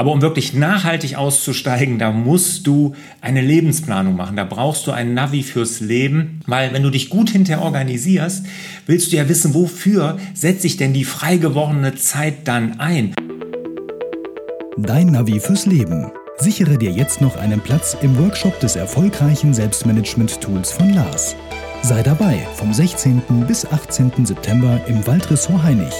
Aber um wirklich nachhaltig auszusteigen, da musst du eine Lebensplanung machen. Da brauchst du ein Navi fürs Leben, weil wenn du dich gut hinterher organisierst, willst du ja wissen, wofür setze ich denn die frei gewordene Zeit dann ein. Dein Navi fürs Leben. Sichere dir jetzt noch einen Platz im Workshop des erfolgreichen Selbstmanagement-Tools von Lars. Sei dabei vom 16. bis 18. September im Waldressort Heinig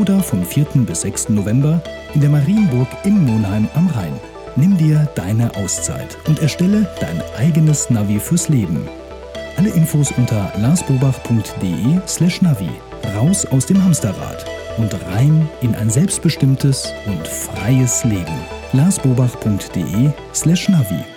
oder vom 4. bis 6. November in der Marienburg in Monheim am Rhein. Nimm dir deine Auszeit und erstelle dein eigenes Navi fürs Leben. Alle Infos unter larsbobach.de/slash Navi. Raus aus dem Hamsterrad und rein in ein selbstbestimmtes und freies Leben. larsbobach.de/slash Navi.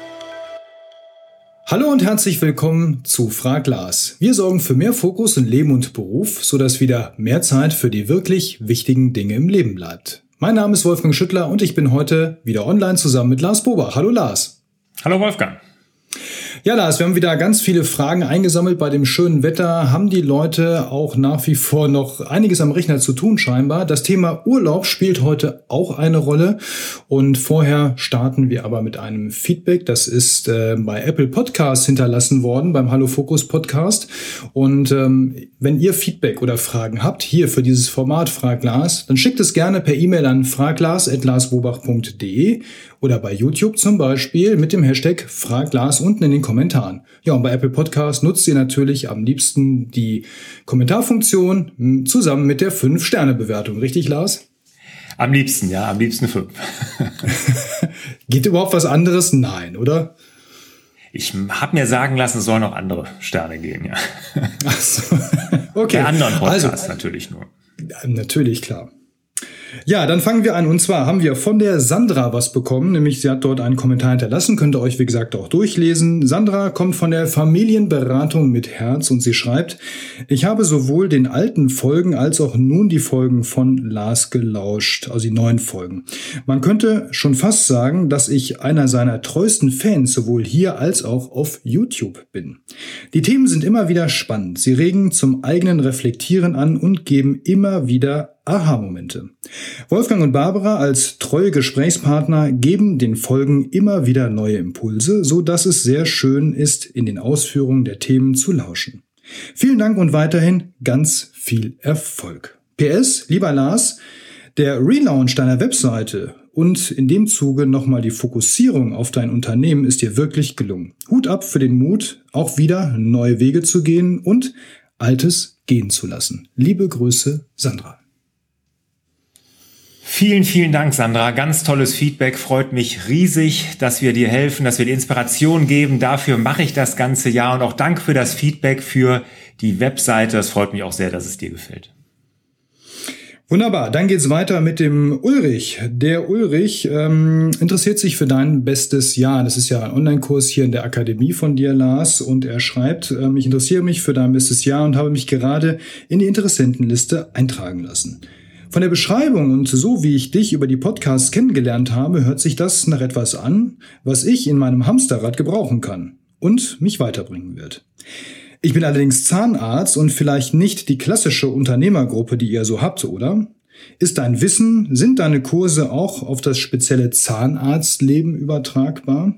Hallo und herzlich willkommen zu Frag Lars. Wir sorgen für mehr Fokus in Leben und Beruf, sodass wieder mehr Zeit für die wirklich wichtigen Dinge im Leben bleibt. Mein Name ist Wolfgang Schüttler und ich bin heute wieder online zusammen mit Lars Bobach. Hallo Lars. Hallo Wolfgang. Ja, Lars, wir haben wieder ganz viele Fragen eingesammelt. Bei dem schönen Wetter haben die Leute auch nach wie vor noch einiges am Rechner zu tun scheinbar. Das Thema Urlaub spielt heute auch eine Rolle. Und vorher starten wir aber mit einem Feedback. Das ist äh, bei Apple Podcasts hinterlassen worden, beim Hallo Focus Podcast. Und ähm, wenn ihr Feedback oder Fragen habt, hier für dieses Format Frag Lars, dann schickt es gerne per E-Mail an fraglars.larsbobach.de oder bei YouTube zum Beispiel mit dem Hashtag Frag Lars unten in den Kommentaren. Ja, und bei Apple Podcast nutzt ihr natürlich am liebsten die Kommentarfunktion hm, zusammen mit der 5-Sterne-Bewertung. Richtig, Lars? Am liebsten, ja, am liebsten 5. Geht überhaupt was anderes? Nein, oder? Ich habe mir sagen lassen, es sollen noch andere Sterne gehen, ja. Ach so. Okay. Bei anderen Podcasts also, natürlich nur. Natürlich, klar. Ja, dann fangen wir an. Und zwar haben wir von der Sandra was bekommen, nämlich sie hat dort einen Kommentar hinterlassen, könnt ihr euch wie gesagt auch durchlesen. Sandra kommt von der Familienberatung mit Herz und sie schreibt, ich habe sowohl den alten Folgen als auch nun die Folgen von Lars gelauscht, also die neuen Folgen. Man könnte schon fast sagen, dass ich einer seiner treuesten Fans sowohl hier als auch auf YouTube bin. Die Themen sind immer wieder spannend. Sie regen zum eigenen Reflektieren an und geben immer wieder Aha-Momente. Wolfgang und Barbara als treue Gesprächspartner geben den Folgen immer wieder neue Impulse, so dass es sehr schön ist, in den Ausführungen der Themen zu lauschen. Vielen Dank und weiterhin ganz viel Erfolg. PS, lieber Lars, der Relaunch deiner Webseite und in dem Zuge nochmal die Fokussierung auf dein Unternehmen ist dir wirklich gelungen. Hut ab für den Mut, auch wieder neue Wege zu gehen und Altes gehen zu lassen. Liebe Grüße, Sandra. Vielen, vielen Dank, Sandra. Ganz tolles Feedback. Freut mich riesig, dass wir dir helfen, dass wir dir Inspiration geben. Dafür mache ich das ganze Jahr und auch Dank für das Feedback für die Webseite. Es freut mich auch sehr, dass es dir gefällt. Wunderbar, dann geht's weiter mit dem Ulrich. Der Ulrich ähm, interessiert sich für dein bestes Jahr. Das ist ja ein Online-Kurs hier in der Akademie von dir, Lars. Und er schreibt, ähm, ich interessiere mich für dein bestes Jahr und habe mich gerade in die Interessentenliste eintragen lassen. Von der Beschreibung und so wie ich dich über die Podcasts kennengelernt habe, hört sich das nach etwas an, was ich in meinem Hamsterrad gebrauchen kann und mich weiterbringen wird. Ich bin allerdings Zahnarzt und vielleicht nicht die klassische Unternehmergruppe, die ihr so habt, oder? Ist dein Wissen, sind deine Kurse auch auf das spezielle Zahnarztleben übertragbar?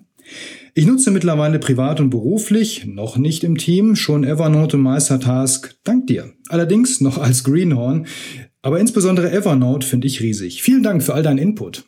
Ich nutze mittlerweile privat und beruflich, noch nicht im Team, schon Evernote und Meistertask, dank dir. Allerdings noch als Greenhorn, aber insbesondere Evernote finde ich riesig. Vielen Dank für all deinen Input.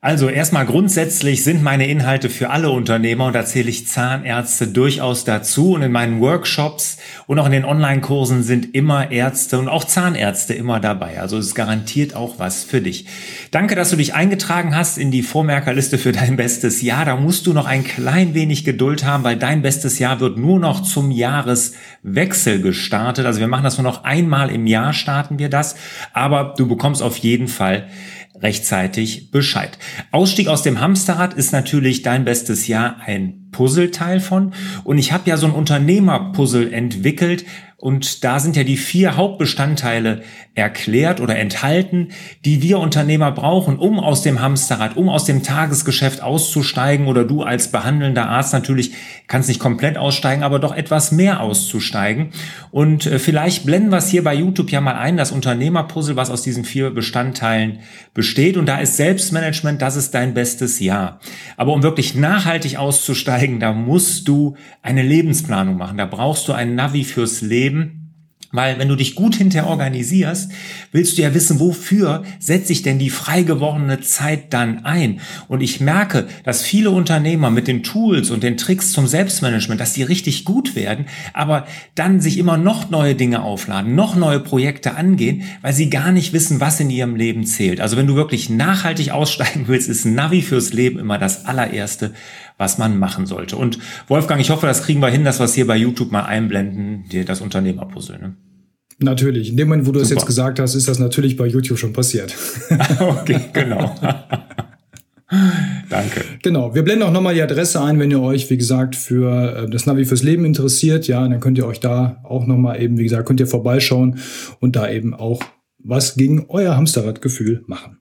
Also erstmal grundsätzlich sind meine Inhalte für alle Unternehmer und da zähle ich Zahnärzte durchaus dazu. Und in meinen Workshops und auch in den Online-Kursen sind immer Ärzte und auch Zahnärzte immer dabei. Also es garantiert auch was für dich. Danke, dass du dich eingetragen hast in die Vormerkerliste für dein bestes Jahr. Da musst du noch ein klein wenig Geduld haben, weil dein bestes Jahr wird nur noch zum Jahreswechsel gestartet. Also wir machen das nur noch einmal im Jahr starten wir das. Aber du bekommst auf jeden Fall rechtzeitig Bescheid. Ausstieg aus dem Hamsterrad ist natürlich dein bestes Jahr ein Puzzleteil von. Und ich habe ja so ein Unternehmerpuzzle entwickelt, Und da sind ja die vier Hauptbestandteile erklärt oder enthalten, die wir Unternehmer brauchen, um aus dem Hamsterrad, um aus dem Tagesgeschäft auszusteigen oder du als behandelnder Arzt natürlich kannst nicht komplett aussteigen, aber doch etwas mehr auszusteigen. Und äh, vielleicht blenden wir es hier bei YouTube ja mal ein, das Unternehmerpuzzle, was aus diesen vier Bestandteilen besteht. Und da ist Selbstmanagement, das ist dein bestes Jahr. Aber um wirklich nachhaltig auszusteigen, da musst du eine Lebensplanung machen. Da brauchst du ein Navi fürs Leben weil wenn du dich gut hinterher organisierst, willst du ja wissen, wofür setze ich denn die frei gewordene Zeit dann ein? Und ich merke, dass viele Unternehmer mit den Tools und den Tricks zum Selbstmanagement, dass die richtig gut werden, aber dann sich immer noch neue Dinge aufladen, noch neue Projekte angehen, weil sie gar nicht wissen, was in ihrem Leben zählt. Also wenn du wirklich nachhaltig aussteigen willst, ist Navi fürs Leben immer das allererste, was man machen sollte. Und Wolfgang, ich hoffe, das kriegen wir hin, dass wir es hier bei YouTube mal einblenden, dir das Unternehmerpuzzle. Ne? Natürlich. In dem Moment, wo du es jetzt gesagt hast, ist das natürlich bei YouTube schon passiert. okay, genau. Danke. Genau. Wir blenden auch nochmal die Adresse ein, wenn ihr euch, wie gesagt, für äh, das Navi fürs Leben interessiert. Ja, dann könnt ihr euch da auch nochmal eben, wie gesagt, könnt ihr vorbeischauen und da eben auch was gegen euer Hamsterradgefühl machen.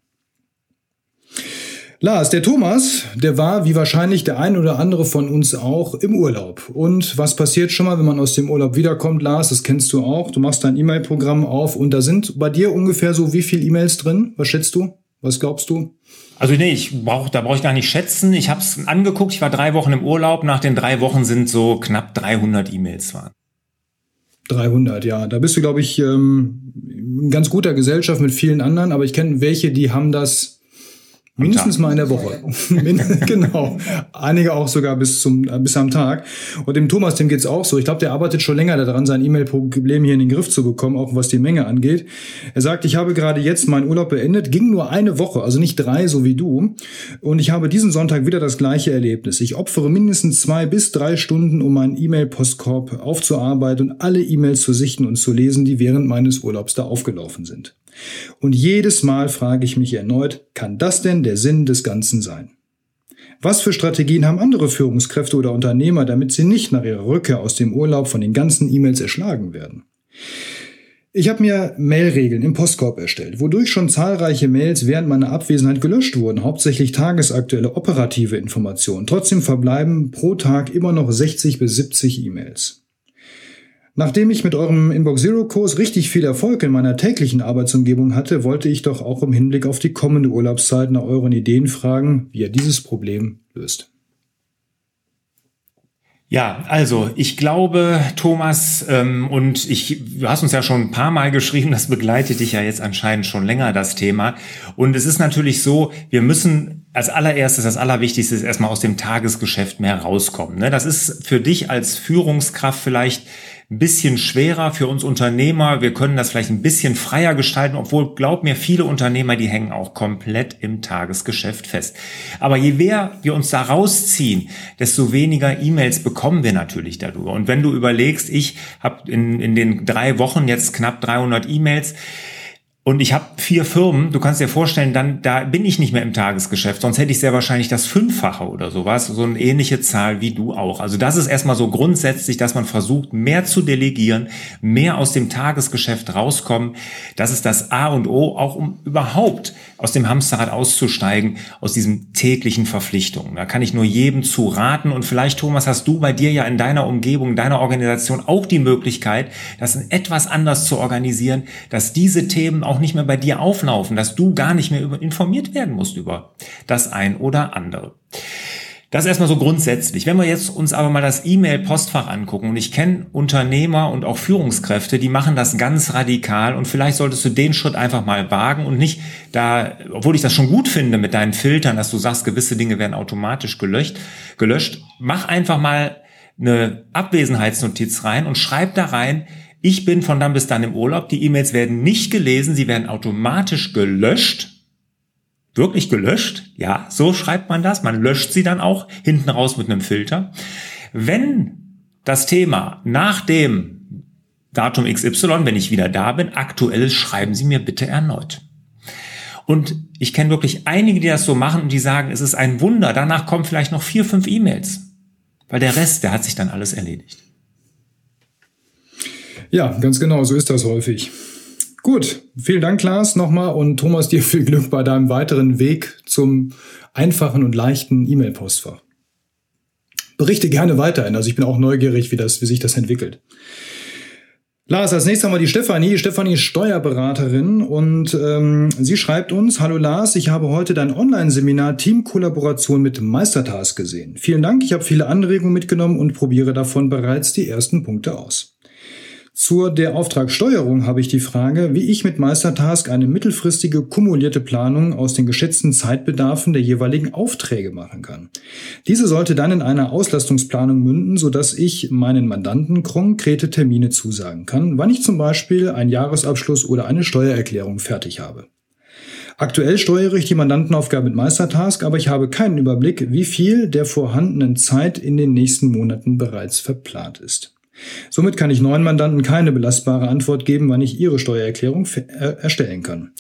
Lars, der Thomas, der war wie wahrscheinlich der ein oder andere von uns auch im Urlaub. Und was passiert schon mal, wenn man aus dem Urlaub wiederkommt, Lars? Das kennst du auch. Du machst dein E-Mail-Programm auf und da sind bei dir ungefähr so wie viele E-Mails drin? Was schätzt du? Was glaubst du? Also nee, ich brauch, da brauche ich gar nicht schätzen. Ich habe es angeguckt. Ich war drei Wochen im Urlaub. Nach den drei Wochen sind so knapp 300 E-Mails waren. 300, ja. Da bist du, glaube ich, ähm, in ganz guter Gesellschaft mit vielen anderen. Aber ich kenne welche, die haben das Mindestens mal in der Woche. genau. Einige auch sogar bis zum äh, bis am Tag. Und dem Thomas, dem geht's auch so. Ich glaube, der arbeitet schon länger daran, sein E-Mail-Problem hier in den Griff zu bekommen, auch was die Menge angeht. Er sagt, ich habe gerade jetzt meinen Urlaub beendet, ging nur eine Woche, also nicht drei, so wie du. Und ich habe diesen Sonntag wieder das gleiche Erlebnis. Ich opfere mindestens zwei bis drei Stunden, um meinen E-Mail-Postkorb aufzuarbeiten und alle E-Mails zu sichten und zu lesen, die während meines Urlaubs da aufgelaufen sind. Und jedes Mal frage ich mich erneut, kann das denn der Sinn des Ganzen sein? Was für Strategien haben andere Führungskräfte oder Unternehmer, damit sie nicht nach ihrer Rückkehr aus dem Urlaub von den ganzen E-Mails erschlagen werden? Ich habe mir Mailregeln im Postkorb erstellt, wodurch schon zahlreiche Mails während meiner Abwesenheit gelöscht wurden, hauptsächlich tagesaktuelle operative Informationen. Trotzdem verbleiben pro Tag immer noch 60 bis 70 E-Mails. Nachdem ich mit eurem Inbox Zero Kurs richtig viel Erfolg in meiner täglichen Arbeitsumgebung hatte, wollte ich doch auch im Hinblick auf die kommende Urlaubszeit nach euren Ideen fragen, wie ihr dieses Problem löst. Ja, also ich glaube, Thomas, ähm, und ich, du hast uns ja schon ein paar Mal geschrieben, das begleitet dich ja jetzt anscheinend schon länger, das Thema. Und es ist natürlich so, wir müssen als allererstes, das Allerwichtigste ist erstmal aus dem Tagesgeschäft mehr rauskommen. Ne? Das ist für dich als Führungskraft vielleicht ein bisschen schwerer für uns Unternehmer. Wir können das vielleicht ein bisschen freier gestalten, obwohl, glaub mir, viele Unternehmer, die hängen auch komplett im Tagesgeschäft fest. Aber je mehr wir uns da rausziehen, desto weniger E-Mails bekommen wir natürlich darüber. Und wenn du überlegst, ich habe in, in den drei Wochen jetzt knapp 300 E-Mails, und ich habe vier Firmen, du kannst dir vorstellen, dann da bin ich nicht mehr im Tagesgeschäft, sonst hätte ich sehr wahrscheinlich das Fünffache oder sowas, so eine ähnliche Zahl wie du auch. Also das ist erstmal so grundsätzlich, dass man versucht, mehr zu delegieren, mehr aus dem Tagesgeschäft rauskommen. Das ist das A und O, auch um überhaupt aus dem Hamsterrad auszusteigen, aus diesen täglichen Verpflichtungen. Da kann ich nur jedem zu raten. Und vielleicht, Thomas, hast du bei dir ja in deiner Umgebung, deiner Organisation auch die Möglichkeit, das etwas anders zu organisieren, dass diese Themen auch nicht mehr bei dir auflaufen, dass du gar nicht mehr informiert werden musst über das ein oder andere. Das erstmal so grundsätzlich. Wenn wir jetzt uns aber mal das E-Mail-Postfach angucken und ich kenne Unternehmer und auch Führungskräfte, die machen das ganz radikal und vielleicht solltest du den Schritt einfach mal wagen und nicht da, obwohl ich das schon gut finde mit deinen Filtern, dass du sagst, gewisse Dinge werden automatisch gelöscht, gelöscht. Mach einfach mal eine Abwesenheitsnotiz rein und schreib da rein, ich bin von dann bis dann im Urlaub, die E-Mails werden nicht gelesen, sie werden automatisch gelöscht wirklich gelöscht. Ja, so schreibt man das. Man löscht sie dann auch hinten raus mit einem Filter. Wenn das Thema nach dem Datum XY, wenn ich wieder da bin, aktuell ist, schreiben Sie mir bitte erneut. Und ich kenne wirklich einige, die das so machen und die sagen, es ist ein Wunder. Danach kommen vielleicht noch vier, fünf E-Mails. Weil der Rest, der hat sich dann alles erledigt. Ja, ganz genau, so ist das häufig. Gut, vielen Dank, Klaas, nochmal und Thomas, dir viel Glück bei deinem weiteren Weg zum einfachen und leichten E-Mail-Postfach. Berichte gerne weiterhin, also ich bin auch neugierig, wie, das, wie sich das entwickelt. Lars, als nächstes haben wir die Stefanie. Stefanie ist Steuerberaterin und ähm, sie schreibt uns, Hallo Lars, ich habe heute dein Online-Seminar Teamkollaboration mit Meistertask gesehen. Vielen Dank, ich habe viele Anregungen mitgenommen und probiere davon bereits die ersten Punkte aus. Zur der Auftragssteuerung habe ich die Frage, wie ich mit Meistertask eine mittelfristige kumulierte Planung aus den geschätzten Zeitbedarfen der jeweiligen Aufträge machen kann. Diese sollte dann in einer Auslastungsplanung münden, sodass ich meinen Mandanten konkrete Termine zusagen kann, wann ich zum Beispiel einen Jahresabschluss oder eine Steuererklärung fertig habe. Aktuell steuere ich die Mandantenaufgabe mit Meistertask, aber ich habe keinen Überblick, wie viel der vorhandenen Zeit in den nächsten Monaten bereits verplant ist. Somit kann ich neuen Mandanten keine belastbare Antwort geben, wann ich ihre Steuererklärung äh, erstellen kann.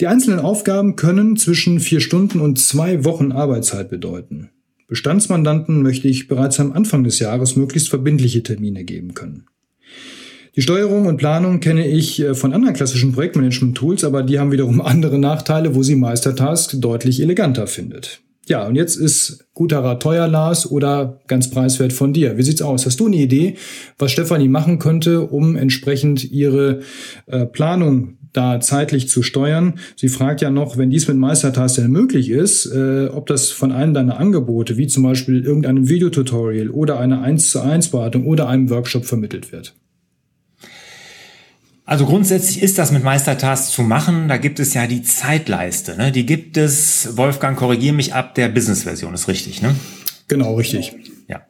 Die einzelnen Aufgaben können zwischen vier Stunden und zwei Wochen Arbeitszeit bedeuten. Bestandsmandanten möchte ich bereits am Anfang des Jahres möglichst verbindliche Termine geben können. Die Steuerung und Planung kenne ich äh, von anderen klassischen Projektmanagement-Tools, aber die haben wiederum andere Nachteile, wo sie Meistertask deutlich eleganter findet. Ja, und jetzt ist guter Rat teuer, Lars, oder ganz preiswert von dir. Wie sieht's aus? Hast du eine Idee, was Stefanie machen könnte, um entsprechend ihre äh, Planung da zeitlich zu steuern. Sie fragt ja noch, wenn dies mit Meistertask denn möglich ist, äh, ob das von einem deiner Angebote, wie zum Beispiel irgendeinem Videotutorial oder einer 1 zu 1 Beratung oder einem Workshop vermittelt wird. Also grundsätzlich ist das mit Meistertask zu machen. Da gibt es ja die Zeitleiste. Ne? Die gibt es, Wolfgang, korrigier mich, ab der Business-Version, ist richtig, ne? Genau, richtig. Ja.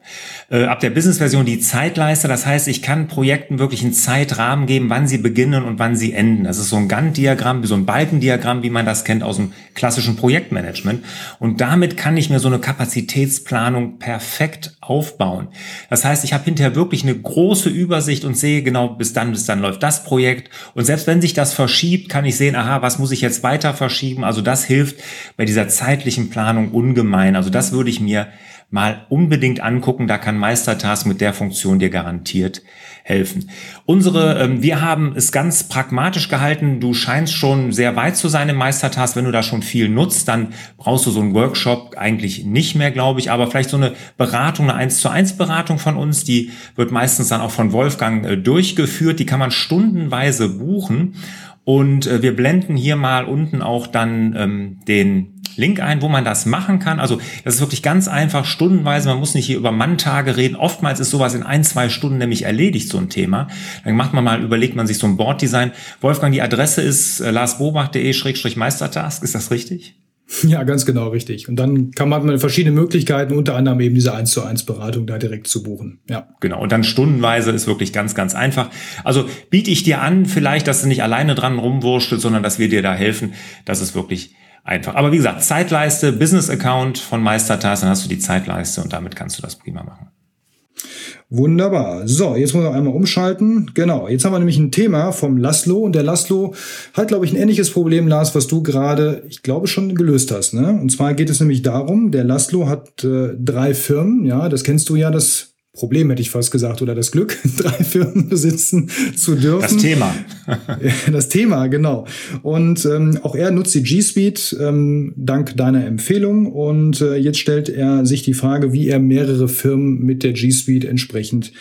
Äh, ab der Business-Version die Zeitleiste. Das heißt, ich kann Projekten wirklich einen Zeitrahmen geben, wann sie beginnen und wann sie enden. Das ist so ein Gantt-Diagramm, so ein Balkendiagramm, wie man das kennt aus dem klassischen Projektmanagement. Und damit kann ich mir so eine Kapazitätsplanung perfekt aufbauen. Das heißt, ich habe hinterher wirklich eine große Übersicht und sehe genau, bis dann, bis dann läuft das Projekt. Und selbst wenn sich das verschiebt, kann ich sehen, aha, was muss ich jetzt weiter verschieben? Also das hilft bei dieser zeitlichen Planung ungemein. Also das würde ich mir mal unbedingt angucken. Da kann Meistertask mit der Funktion dir garantiert helfen. Unsere, ähm, wir haben es ganz pragmatisch gehalten. Du scheinst schon sehr weit zu sein im Meistertask. Wenn du da schon viel nutzt, dann brauchst du so einen Workshop eigentlich nicht mehr, glaube ich. Aber vielleicht so eine Beratung, eine 1 zu 1 Beratung von uns, die wird meistens dann auch von Wolfgang äh, durchgeführt. Die kann man stundenweise buchen. Und äh, wir blenden hier mal unten auch dann ähm, den Link ein, wo man das machen kann. Also das ist wirklich ganz einfach, stundenweise. Man muss nicht hier über Manntage reden. Oftmals ist sowas in ein, zwei Stunden nämlich erledigt, so ein Thema. Dann macht man mal, überlegt man sich so ein Boarddesign. Wolfgang, die Adresse ist äh, larsbobach.de-meistertask. Ist das richtig? Ja, ganz genau richtig. Und dann kann man verschiedene Möglichkeiten, unter anderem eben diese 1 zu 1 Beratung da direkt zu buchen. Ja. Genau. Und dann stundenweise ist wirklich ganz, ganz einfach. Also biete ich dir an, vielleicht, dass du nicht alleine dran rumwurschtelst, sondern dass wir dir da helfen. Das ist wirklich einfach. Aber wie gesagt, Zeitleiste, Business Account von Meistertask, dann hast du die Zeitleiste und damit kannst du das prima machen. Wunderbar. So, jetzt muss wir einmal umschalten. Genau, jetzt haben wir nämlich ein Thema vom Laszlo und der Laszlo hat, glaube ich, ein ähnliches Problem, Lars, was du gerade, ich glaube, schon gelöst hast. Ne? Und zwar geht es nämlich darum, der Laszlo hat äh, drei Firmen, ja, das kennst du ja, das Problem hätte ich fast gesagt, oder das Glück, drei Firmen besitzen zu dürfen. Das Thema. das Thema, genau. Und ähm, auch er nutzt die G Suite ähm, dank deiner Empfehlung. Und äh, jetzt stellt er sich die Frage, wie er mehrere Firmen mit der G Suite entsprechend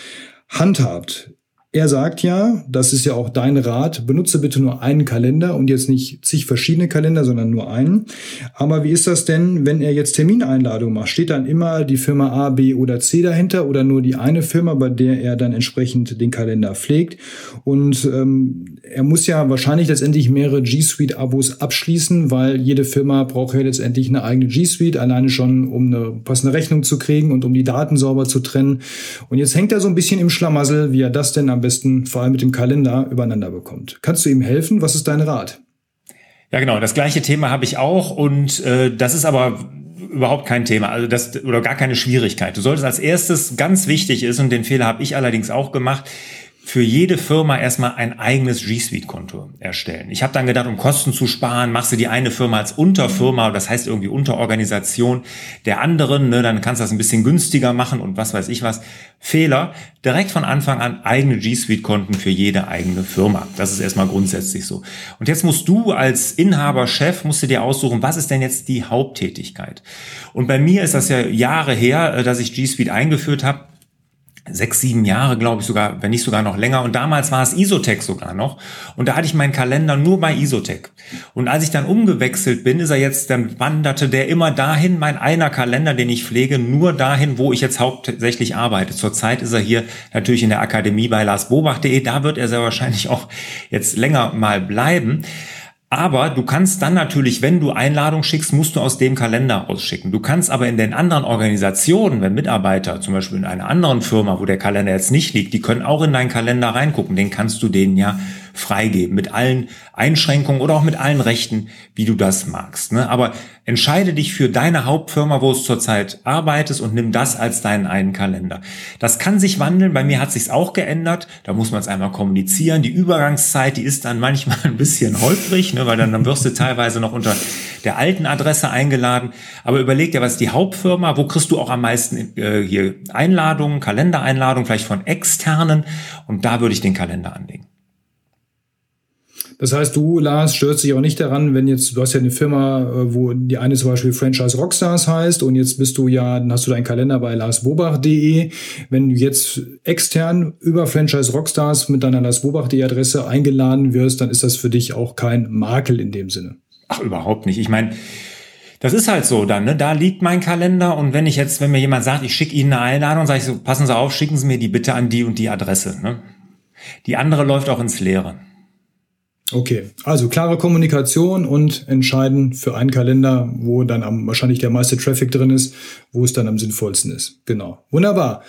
handhabt. Er sagt ja, das ist ja auch dein Rat, benutze bitte nur einen Kalender und jetzt nicht zig verschiedene Kalender, sondern nur einen. Aber wie ist das denn, wenn er jetzt Termineinladungen macht? Steht dann immer die Firma A, B oder C dahinter oder nur die eine Firma, bei der er dann entsprechend den Kalender pflegt? Und ähm, er muss ja wahrscheinlich letztendlich mehrere G Suite-Abos abschließen, weil jede Firma braucht ja letztendlich eine eigene G Suite, alleine schon, um eine passende Rechnung zu kriegen und um die Daten sauber zu trennen. Und jetzt hängt er so ein bisschen im Schlamassel, wie er das denn am am besten vor allem mit dem Kalender übereinander bekommt. Kannst du ihm helfen? Was ist dein Rat? Ja, genau. Das gleiche Thema habe ich auch und äh, das ist aber überhaupt kein Thema, also das oder gar keine Schwierigkeit. Du solltest als erstes ganz wichtig ist und den Fehler habe ich allerdings auch gemacht für jede Firma erstmal ein eigenes G Suite-Konto erstellen. Ich habe dann gedacht, um Kosten zu sparen, machst du die eine Firma als Unterfirma, das heißt irgendwie Unterorganisation der anderen, ne, dann kannst du das ein bisschen günstiger machen und was weiß ich was. Fehler, direkt von Anfang an eigene G Suite-Konten für jede eigene Firma. Das ist erstmal grundsätzlich so. Und jetzt musst du als Inhaber, Chef, musst du dir aussuchen, was ist denn jetzt die Haupttätigkeit? Und bei mir ist das ja Jahre her, äh, dass ich G Suite eingeführt habe sechs, sieben Jahre, glaube ich sogar, wenn nicht sogar noch länger. Und damals war es Isotech sogar noch. Und da hatte ich meinen Kalender nur bei Isotech. Und als ich dann umgewechselt bin, ist er jetzt, dann wanderte der immer dahin, mein einer Kalender, den ich pflege, nur dahin, wo ich jetzt hauptsächlich arbeite. Zurzeit ist er hier natürlich in der Akademie bei larsbobach.de. Da wird er sehr wahrscheinlich auch jetzt länger mal bleiben. Aber du kannst dann natürlich, wenn du Einladung schickst, musst du aus dem Kalender ausschicken. Du kannst aber in den anderen Organisationen, wenn Mitarbeiter, zum Beispiel in einer anderen Firma, wo der Kalender jetzt nicht liegt, die können auch in deinen Kalender reingucken. Den kannst du denen ja freigeben mit allen Einschränkungen oder auch mit allen Rechten, wie du das magst. Ne? Aber entscheide dich für deine Hauptfirma, wo du zurzeit arbeitest und nimm das als deinen einen Kalender. Das kann sich wandeln. Bei mir hat sich's auch geändert. Da muss man es einmal kommunizieren. Die Übergangszeit, die ist dann manchmal ein bisschen holprig, ne? weil dann, dann wirst du teilweise noch unter der alten Adresse eingeladen. Aber überleg dir, was ist die Hauptfirma? Wo kriegst du auch am meisten äh, hier Einladungen, Kalendereinladungen, vielleicht von externen? Und da würde ich den Kalender anlegen. Das heißt, du, Lars, störst dich auch nicht daran, wenn jetzt, du hast ja eine Firma, äh, wo die eine zum Beispiel Franchise Rockstars heißt und jetzt bist du ja, dann hast du deinen Kalender bei larsbobach.de. Wenn du jetzt extern über Franchise Rockstars mit deiner larsbobach.de Adresse eingeladen wirst, dann ist das für dich auch kein Makel in dem Sinne. Ach, überhaupt nicht. Ich meine, das ist halt so dann, ne? Da liegt mein Kalender und wenn ich jetzt, wenn mir jemand sagt, ich schicke Ihnen eine Einladung, sage ich so, passen Sie auf, schicken Sie mir die bitte an die und die Adresse. Ne? Die andere läuft auch ins Leere. Okay, also klare Kommunikation und entscheiden für einen Kalender, wo dann am, wahrscheinlich der meiste Traffic drin ist, wo es dann am sinnvollsten ist. Genau. Wunderbar.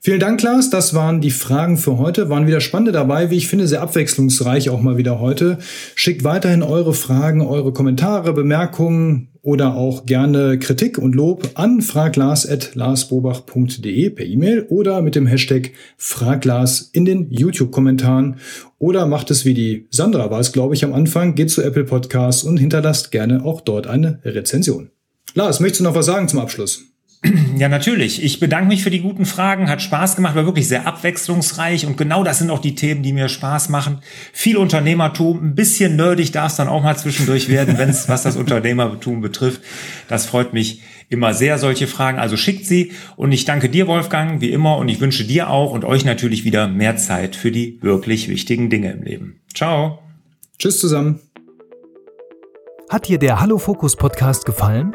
Vielen Dank, Lars. Das waren die Fragen für heute. Waren wieder spannende dabei, wie ich finde, sehr abwechslungsreich auch mal wieder heute. Schickt weiterhin eure Fragen, eure Kommentare, Bemerkungen oder auch gerne Kritik und Lob an fraglars.larsbobach.de per E-Mail oder mit dem Hashtag Fraglars in den YouTube-Kommentaren oder macht es wie die Sandra war es, glaube ich, am Anfang, geht zu Apple Podcasts und hinterlasst gerne auch dort eine Rezension. Lars, möchtest du noch was sagen zum Abschluss? Ja, natürlich. Ich bedanke mich für die guten Fragen. Hat Spaß gemacht, war wirklich sehr abwechslungsreich. Und genau das sind auch die Themen, die mir Spaß machen. Viel Unternehmertum, ein bisschen nerdig darf es dann auch mal zwischendurch werden, wenn es was das Unternehmertum betrifft. Das freut mich immer sehr, solche Fragen. Also schickt sie. Und ich danke dir, Wolfgang, wie immer. Und ich wünsche dir auch und euch natürlich wieder mehr Zeit für die wirklich wichtigen Dinge im Leben. Ciao. Tschüss zusammen. Hat dir der Hallo Fokus Podcast gefallen?